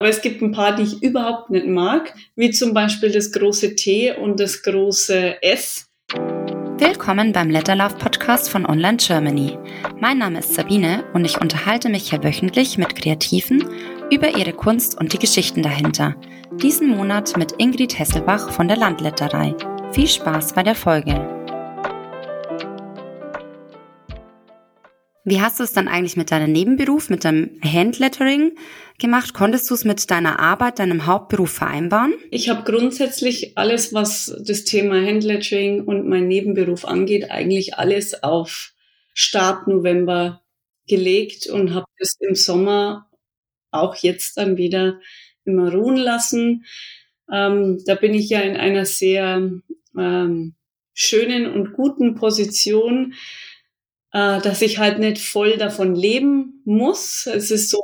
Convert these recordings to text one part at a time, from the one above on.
Aber es gibt ein paar, die ich überhaupt nicht mag, wie zum Beispiel das große T und das große S. Willkommen beim Letterlauf Podcast von Online Germany. Mein Name ist Sabine und ich unterhalte mich hier wöchentlich mit Kreativen über ihre Kunst und die Geschichten dahinter. Diesen Monat mit Ingrid Hesselbach von der Landletterei. Viel Spaß bei der Folge. Wie hast du es dann eigentlich mit deinem Nebenberuf, mit deinem Handlettering gemacht? Konntest du es mit deiner Arbeit, deinem Hauptberuf vereinbaren? Ich habe grundsätzlich alles, was das Thema Handlettering und mein Nebenberuf angeht, eigentlich alles auf Start November gelegt und habe es im Sommer auch jetzt dann wieder immer ruhen lassen. Ähm, da bin ich ja in einer sehr ähm, schönen und guten Position, äh, dass ich halt nicht voll davon leben muss. Es ist so,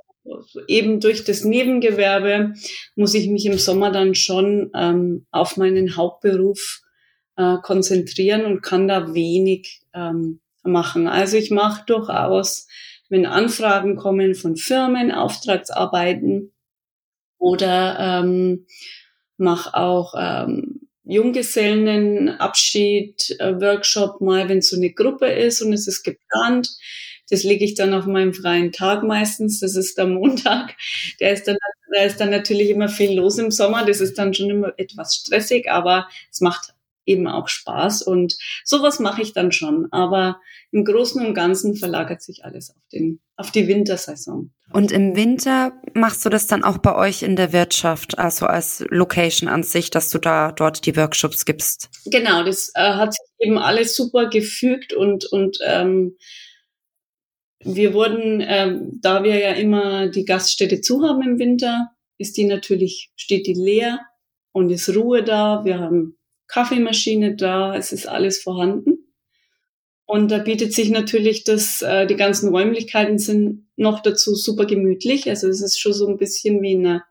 eben durch das Nebengewerbe muss ich mich im Sommer dann schon ähm, auf meinen Hauptberuf äh, konzentrieren und kann da wenig ähm, machen. Also ich mache durchaus, wenn Anfragen kommen von Firmen, Auftragsarbeiten oder ähm, mache auch ähm, Junggesellenabschied, äh, Workshop mal, wenn so eine Gruppe ist und es ist geplant. Das lege ich dann auf meinem freien Tag meistens. Das ist der Montag. Der ist dann, da ist dann natürlich immer viel los im Sommer. Das ist dann schon immer etwas stressig, aber es macht eben auch Spaß und sowas mache ich dann schon. Aber im Großen und Ganzen verlagert sich alles auf den, auf die Wintersaison. Und im Winter machst du das dann auch bei euch in der Wirtschaft, also als Location an sich, dass du da dort die Workshops gibst? Genau, das äh, hat sich eben alles super gefügt und, und ähm, wir wurden, ähm, da wir ja immer die Gaststätte zu haben im Winter, ist die natürlich, steht die leer und ist Ruhe da. Wir haben Kaffeemaschine da, es ist alles vorhanden. Und da bietet sich natürlich das, äh, die ganzen Räumlichkeiten sind noch dazu super gemütlich. Also es ist schon so ein bisschen wie eine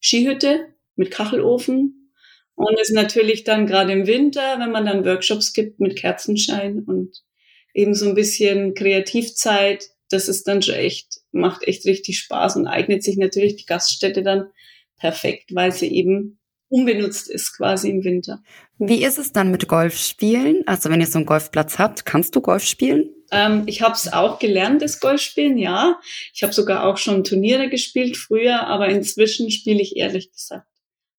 Skihütte mit Kachelofen. Und es ist natürlich dann gerade im Winter, wenn man dann Workshops gibt mit Kerzenschein und eben so ein bisschen Kreativzeit, das ist dann schon echt, macht echt richtig Spaß und eignet sich natürlich die Gaststätte dann perfekt, weil sie eben unbenutzt ist quasi im Winter. Wie ist es dann mit Golfspielen? Also wenn ihr so einen Golfplatz habt, kannst du Golf spielen? Ähm, ich habe es auch gelernt, das Golfspielen, ja. Ich habe sogar auch schon Turniere gespielt früher, aber inzwischen spiele ich ehrlich gesagt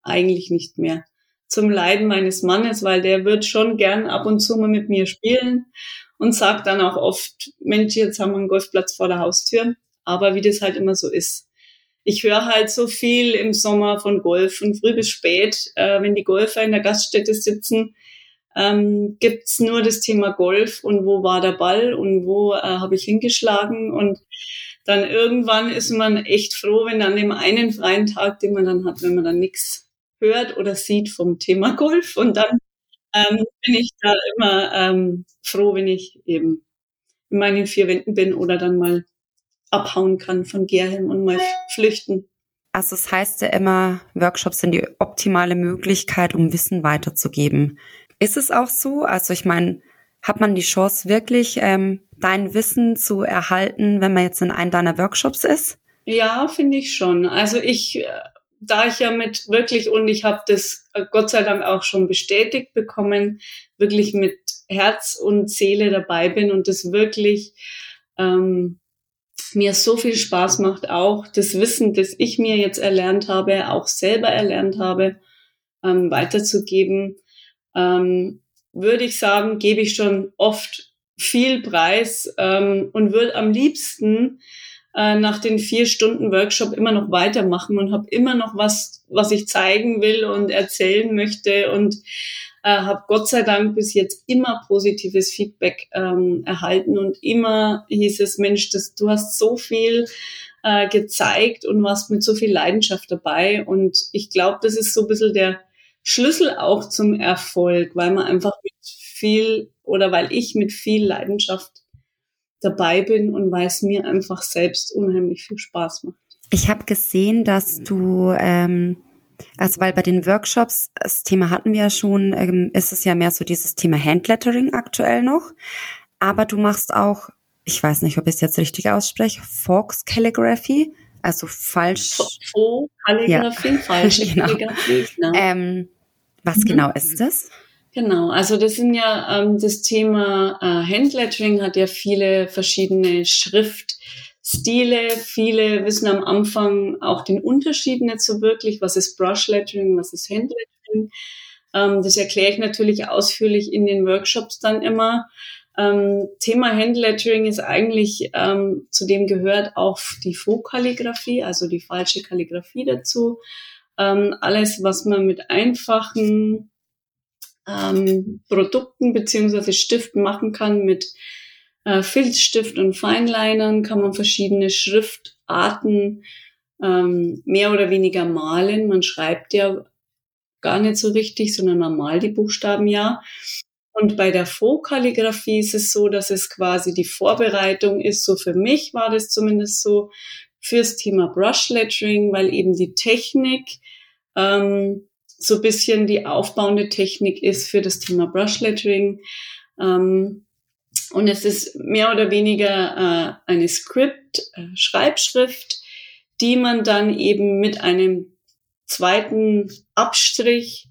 eigentlich nicht mehr. Zum Leiden meines Mannes, weil der wird schon gern ab und zu mal mit mir spielen und sagt dann auch oft, Mensch, jetzt haben wir einen Golfplatz vor der Haustür. Aber wie das halt immer so ist, ich höre halt so viel im Sommer von Golf von früh bis spät. Äh, wenn die Golfer in der Gaststätte sitzen, ähm, gibt's nur das Thema Golf und wo war der Ball und wo äh, habe ich hingeschlagen und dann irgendwann ist man echt froh, wenn an dem einen freien Tag, den man dann hat, wenn man dann nichts hört oder sieht vom Thema Golf und dann ähm, bin ich da immer ähm, froh, wenn ich eben in meinen vier Wänden bin oder dann mal abhauen kann von Gerhelm und mal flüchten. Also es das heißt ja immer, Workshops sind die optimale Möglichkeit, um Wissen weiterzugeben. Ist es auch so? Also ich meine, hat man die Chance wirklich, ähm, dein Wissen zu erhalten, wenn man jetzt in einem deiner Workshops ist? Ja, finde ich schon. Also ich, äh, da ich ja mit wirklich, und ich habe das äh, Gott sei Dank auch schon bestätigt bekommen, wirklich mit Herz und Seele dabei bin und das wirklich ähm, mir so viel Spaß macht, auch das Wissen, das ich mir jetzt erlernt habe, auch selber erlernt habe, ähm, weiterzugeben, ähm, würde ich sagen, gebe ich schon oft viel Preis ähm, und würde am liebsten äh, nach den vier Stunden Workshop immer noch weitermachen und habe immer noch was, was ich zeigen will und erzählen möchte und äh, habe Gott sei Dank bis jetzt immer positives Feedback ähm, erhalten und immer hieß es, Mensch, das, du hast so viel äh, gezeigt und warst mit so viel Leidenschaft dabei und ich glaube, das ist so ein bisschen der Schlüssel auch zum Erfolg, weil man einfach mit viel oder weil ich mit viel Leidenschaft dabei bin und weil es mir einfach selbst unheimlich viel Spaß macht. Ich habe gesehen, dass du ähm, also weil bei den Workshops, das Thema hatten wir ja schon, ähm, ist es ja mehr so dieses Thema Handlettering aktuell noch. Aber du machst auch, ich weiß nicht, ob ich es jetzt richtig ausspreche, Fox Calligraphy. Also falsch. Faux-Kalligraphie, ja. falsche genau. Genau. Ähm, was mhm. genau ist das? Genau, also das sind ja ähm, das Thema äh, Handlettering hat ja viele verschiedene Schriftstile. Viele wissen am Anfang auch den Unterschied nicht so wirklich, was ist Brushlettering, was ist Handlettering. Ähm, das erkläre ich natürlich ausführlich in den Workshops dann immer. Ähm, Thema Handlettering ist eigentlich, ähm, zu dem gehört auch die Faux-Kalligraphie, also die falsche Kalligraphie dazu. Ähm, alles, was man mit einfachen ähm, Produkten beziehungsweise Stiften machen kann, mit äh, Filzstift und Feinlinern kann man verschiedene Schriftarten ähm, mehr oder weniger malen. Man schreibt ja gar nicht so richtig, sondern man malt die Buchstaben ja. Und bei der Faux-Kalligraphie ist es so, dass es quasi die Vorbereitung ist, so für mich war das zumindest so, fürs Thema Brush Lettering, weil eben die Technik ähm, so bisschen die aufbauende Technik ist für das Thema Brush Lettering. Ähm, und es ist mehr oder weniger äh, eine Script, äh, Schreibschrift, die man dann eben mit einem zweiten Abstrich,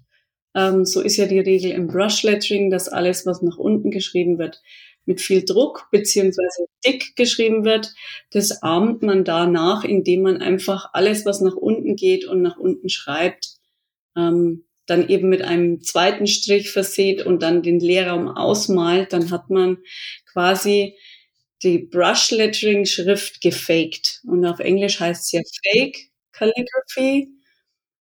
ähm, so ist ja die Regel im Brush Lettering, dass alles, was nach unten geschrieben wird, mit viel Druck beziehungsweise dick geschrieben wird, das ahmt man danach, indem man einfach alles, was nach unten geht und nach unten schreibt, ähm, dann eben mit einem zweiten Strich verseht und dann den Leerraum ausmalt, dann hat man quasi die Brush Lettering Schrift gefaked. Und auf Englisch heißt es ja Fake Calligraphy.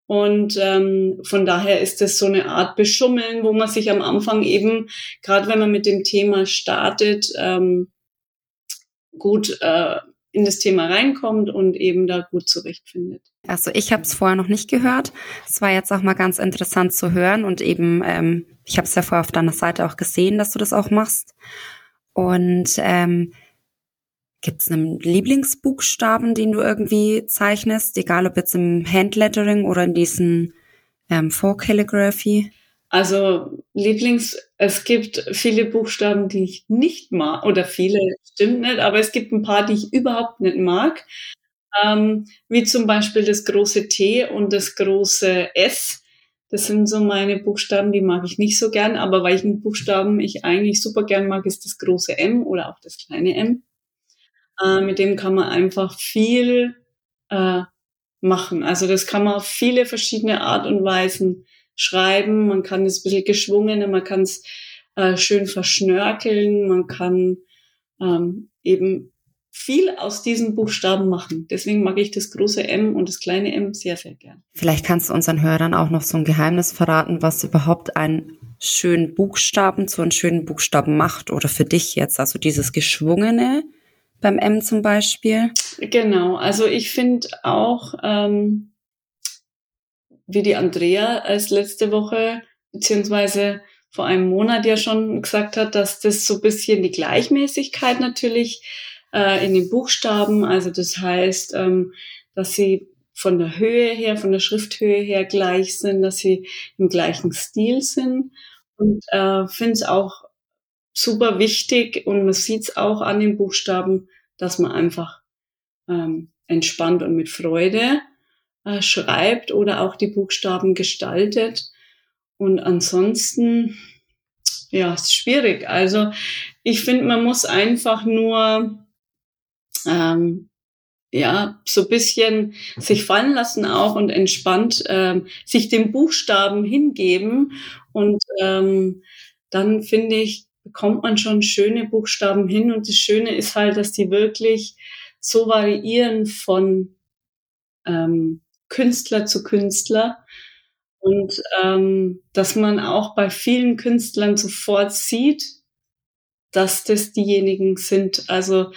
Und ähm, von daher ist es so eine Art Beschummeln, wo man sich am Anfang eben, gerade wenn man mit dem Thema startet, ähm, gut äh, in das Thema reinkommt und eben da gut zurechtfindet. Also ich habe es vorher noch nicht gehört. Es war jetzt auch mal ganz interessant zu hören und eben, ähm, ich habe es ja vorher auf deiner Seite auch gesehen, dass du das auch machst. Und ähm, Gibt es einen Lieblingsbuchstaben, den du irgendwie zeichnest, egal ob jetzt im Handlettering oder in diesen ähm, Calligraphy? Also Lieblings, es gibt viele Buchstaben, die ich nicht mag, oder viele stimmt nicht, aber es gibt ein paar, die ich überhaupt nicht mag. Ähm, wie zum Beispiel das große T und das große S. Das sind so meine Buchstaben, die mag ich nicht so gern, aber welchen Buchstaben ich eigentlich super gern mag, ist das große M oder auch das kleine M. Äh, mit dem kann man einfach viel äh, machen. Also das kann man auf viele verschiedene Art und Weisen schreiben. Man kann es ein bisschen geschwungen, man kann es äh, schön verschnörkeln, man kann ähm, eben viel aus diesen Buchstaben machen. Deswegen mag ich das große M und das kleine M sehr, sehr gern. Vielleicht kannst du unseren Hörern auch noch so ein Geheimnis verraten, was überhaupt einen schönen Buchstaben zu einem schönen Buchstaben macht oder für dich jetzt. Also dieses Geschwungene beim M zum Beispiel. Genau, also ich finde auch, ähm, wie die Andrea als letzte Woche, beziehungsweise vor einem Monat ja schon gesagt hat, dass das so bisschen die Gleichmäßigkeit natürlich äh, in den Buchstaben, also das heißt, ähm, dass sie von der Höhe her, von der Schrifthöhe her gleich sind, dass sie im gleichen Stil sind. Und äh, finde es auch super wichtig und man sieht es auch an den Buchstaben, dass man einfach ähm, entspannt und mit Freude äh, schreibt oder auch die Buchstaben gestaltet. Und ansonsten, ja, ist schwierig. Also ich finde, man muss einfach nur ähm, ja, so bisschen sich fallen lassen auch und entspannt ähm, sich dem Buchstaben hingeben. Und ähm, dann finde ich, bekommt man schon schöne Buchstaben hin. Und das Schöne ist halt, dass die wirklich so variieren von ähm, Künstler zu Künstler. Und ähm, dass man auch bei vielen Künstlern sofort sieht, dass das diejenigen sind. Also,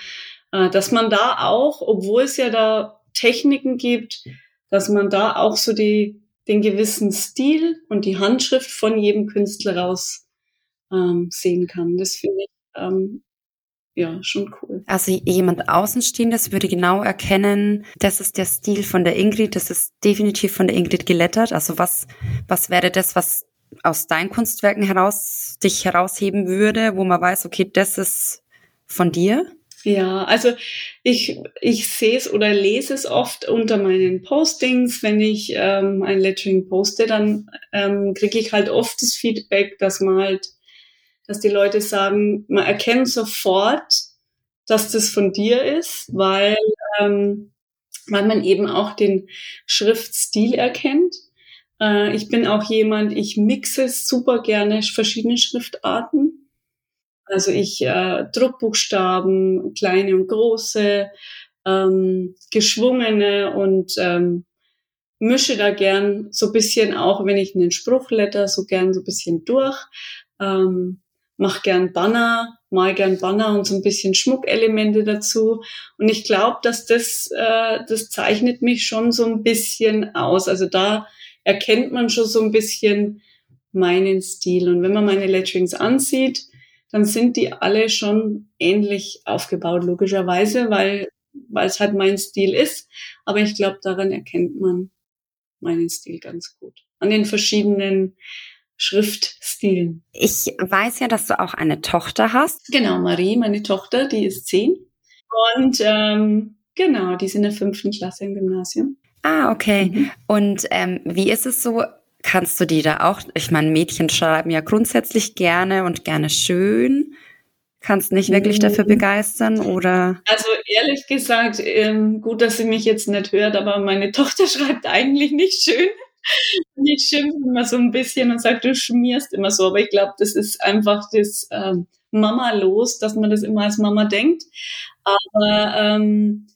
äh, dass man da auch, obwohl es ja da Techniken gibt, dass man da auch so die, den gewissen Stil und die Handschrift von jedem Künstler raus ähm, sehen kann. Das finde ich ähm, ja schon cool. Also jemand Außenstehendes würde genau erkennen, das ist der Stil von der Ingrid, das ist definitiv von der Ingrid gelettert. Also was, was wäre das, was aus deinen Kunstwerken heraus dich herausheben würde, wo man weiß, okay, das ist von dir? Ja, also ich, ich sehe es oder lese es oft unter meinen Postings. Wenn ich ähm, ein Lettering poste, dann ähm, kriege ich halt oft das Feedback, dass man halt, dass die Leute sagen, man erkennt sofort, dass das von dir ist, weil, ähm, weil man eben auch den Schriftstil erkennt. Äh, ich bin auch jemand, ich mixe super gerne verschiedene Schriftarten. Also ich äh, Druckbuchstaben, kleine und große, ähm, geschwungene und ähm, mische da gern so bisschen auch, wenn ich einen Spruchletter, so gern so bisschen durch. Ähm, mach gern Banner, mal gern Banner und so ein bisschen Schmuckelemente dazu. Und ich glaube, dass das, äh, das zeichnet mich schon so ein bisschen aus. Also da erkennt man schon so ein bisschen meinen Stil. Und wenn man meine Letterings ansieht, dann sind die alle schon ähnlich aufgebaut, logischerweise, weil, weil es halt mein Stil ist. Aber ich glaube, daran erkennt man meinen Stil ganz gut. An den verschiedenen Schriftstilen. Ich weiß ja, dass du auch eine Tochter hast. Genau, Marie, meine Tochter, die ist zehn. Und ähm, genau, die ist in der fünften Klasse im Gymnasium. Ah, okay. Mhm. Und ähm, wie ist es so? Kannst du die da auch, ich meine, Mädchen schreiben ja grundsätzlich gerne und gerne schön. Kannst nicht wirklich mhm. dafür begeistern oder? Also ehrlich gesagt, ähm, gut, dass sie mich jetzt nicht hört, aber meine Tochter schreibt eigentlich nicht schön. Ich schimpfe immer so ein bisschen und sagt, du schmierst immer so. Aber ich glaube, das ist einfach das ähm, Mama los, dass man das immer als Mama denkt. Aber ähm,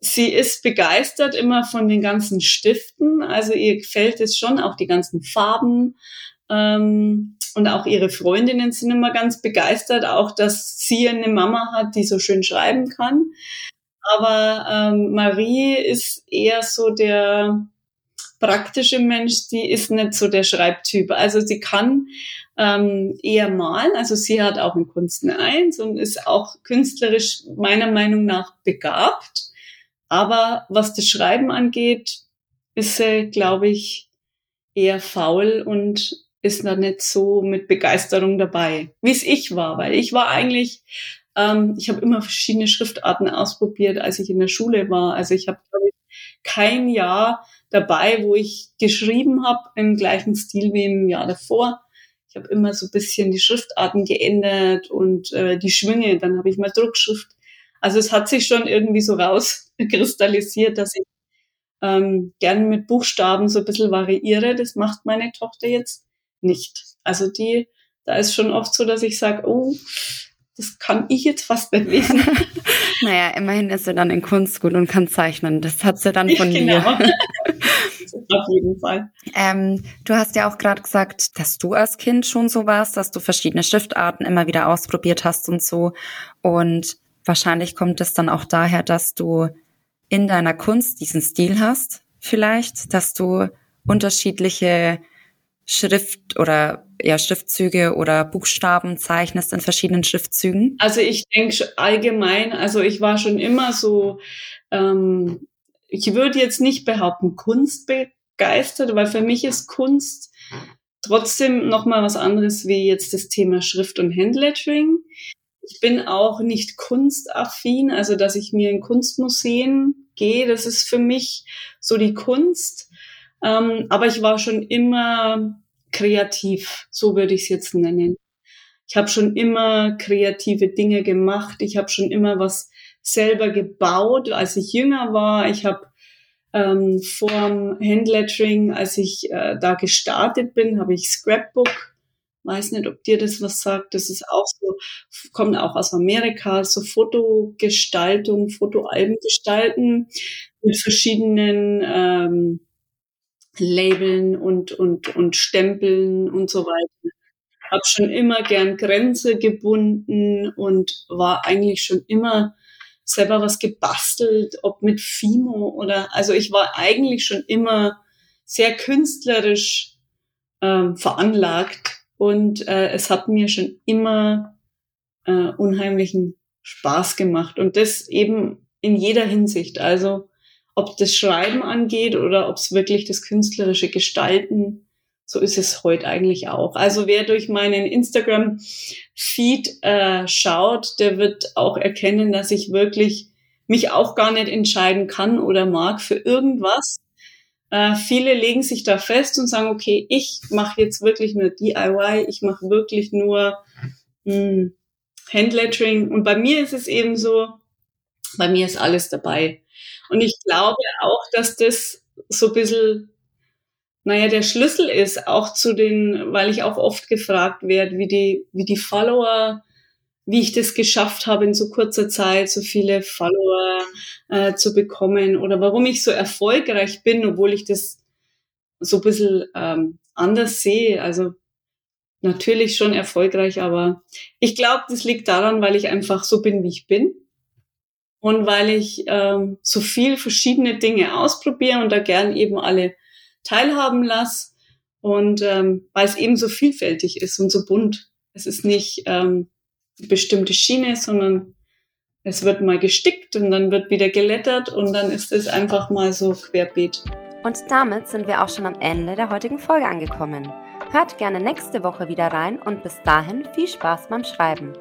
sie ist begeistert immer von den ganzen Stiften. Also ihr gefällt es schon, auch die ganzen Farben. Ähm, und auch ihre Freundinnen sind immer ganz begeistert, auch dass sie eine Mama hat, die so schön schreiben kann. Aber ähm, Marie ist eher so der praktische Mensch, die ist nicht so der Schreibtyp. Also sie kann ähm, eher malen, also sie hat auch in Kunst eine Eins und ist auch künstlerisch meiner Meinung nach begabt. Aber was das Schreiben angeht, ist sie, glaube ich, eher faul und ist da nicht so mit Begeisterung dabei, wie es ich war, weil ich war eigentlich, ähm, ich habe immer verschiedene Schriftarten ausprobiert, als ich in der Schule war. Also ich habe, glaube ich, kein Jahr dabei, wo ich geschrieben habe im gleichen Stil wie im Jahr davor. Ich habe immer so ein bisschen die Schriftarten geändert und äh, die Schwünge. Dann habe ich mal Druckschrift also es hat sich schon irgendwie so rauskristallisiert, dass ich ähm, gern mit Buchstaben so ein bisschen variiere. Das macht meine Tochter jetzt nicht. Also die, da ist schon oft so, dass ich sage, oh, das kann ich jetzt fast nicht lesen. naja, immerhin ist sie dann in Kunst gut und kann zeichnen. Das hat sie dann von genau. mir. Auf jeden Fall. Ähm, du hast ja auch gerade gesagt, dass du als Kind schon so warst, dass du verschiedene Schriftarten immer wieder ausprobiert hast und so. Und Wahrscheinlich kommt es dann auch daher, dass du in deiner Kunst diesen Stil hast, vielleicht, dass du unterschiedliche Schrift oder ja, Schriftzüge oder Buchstaben zeichnest in verschiedenen Schriftzügen? Also ich denke allgemein, also ich war schon immer so, ähm, ich würde jetzt nicht behaupten, Kunst begeistert, weil für mich ist Kunst trotzdem nochmal was anderes wie jetzt das Thema Schrift und Handlettering. Ich bin auch nicht kunstaffin, also dass ich mir in Kunstmuseen gehe, das ist für mich so die Kunst. Ähm, aber ich war schon immer kreativ, so würde ich es jetzt nennen. Ich habe schon immer kreative Dinge gemacht. Ich habe schon immer was selber gebaut, als ich jünger war. Ich habe ähm, vorm Handlettering, als ich äh, da gestartet bin, habe ich Scrapbook weiß nicht, ob dir das was sagt. Das ist auch so, kommt auch aus Amerika, so Fotogestaltung, Fotoalben gestalten mit verschiedenen ähm, Labeln und, und, und Stempeln und so weiter. Hab schon immer gern Grenze gebunden und war eigentlich schon immer selber was gebastelt, ob mit Fimo oder, also ich war eigentlich schon immer sehr künstlerisch ähm, veranlagt und äh, es hat mir schon immer äh, unheimlichen Spaß gemacht. Und das eben in jeder Hinsicht. Also ob das Schreiben angeht oder ob es wirklich das künstlerische Gestalten so ist es heute eigentlich auch. Also wer durch meinen Instagram-Feed äh, schaut, der wird auch erkennen, dass ich wirklich mich auch gar nicht entscheiden kann oder mag für irgendwas. Äh, viele legen sich da fest und sagen, okay, ich mache jetzt wirklich nur DIY, ich mache wirklich nur mh, hm, Handlettering. Und bei mir ist es eben so, bei mir ist alles dabei. Und ich glaube auch, dass das so ein bisschen naja, der Schlüssel ist auch zu den, weil ich auch oft gefragt werde, wie die, wie die Follower, wie ich das geschafft habe, in so kurzer Zeit so viele Follower äh, zu bekommen oder warum ich so erfolgreich bin, obwohl ich das so ein bisschen ähm, anders sehe. Also natürlich schon erfolgreich, aber ich glaube, das liegt daran, weil ich einfach so bin, wie ich bin. Und weil ich ähm, so viel verschiedene Dinge ausprobiere und da gern eben alle teilhaben lasse und ähm, weil es eben so vielfältig ist und so bunt. Es ist nicht ähm, eine bestimmte Schiene, sondern es wird mal gestickt und dann wird wieder gelettert und dann ist es einfach mal so querbeet. Und damit sind wir auch schon am Ende der heutigen Folge angekommen. Hört gerne nächste Woche wieder rein und bis dahin viel Spaß beim Schreiben.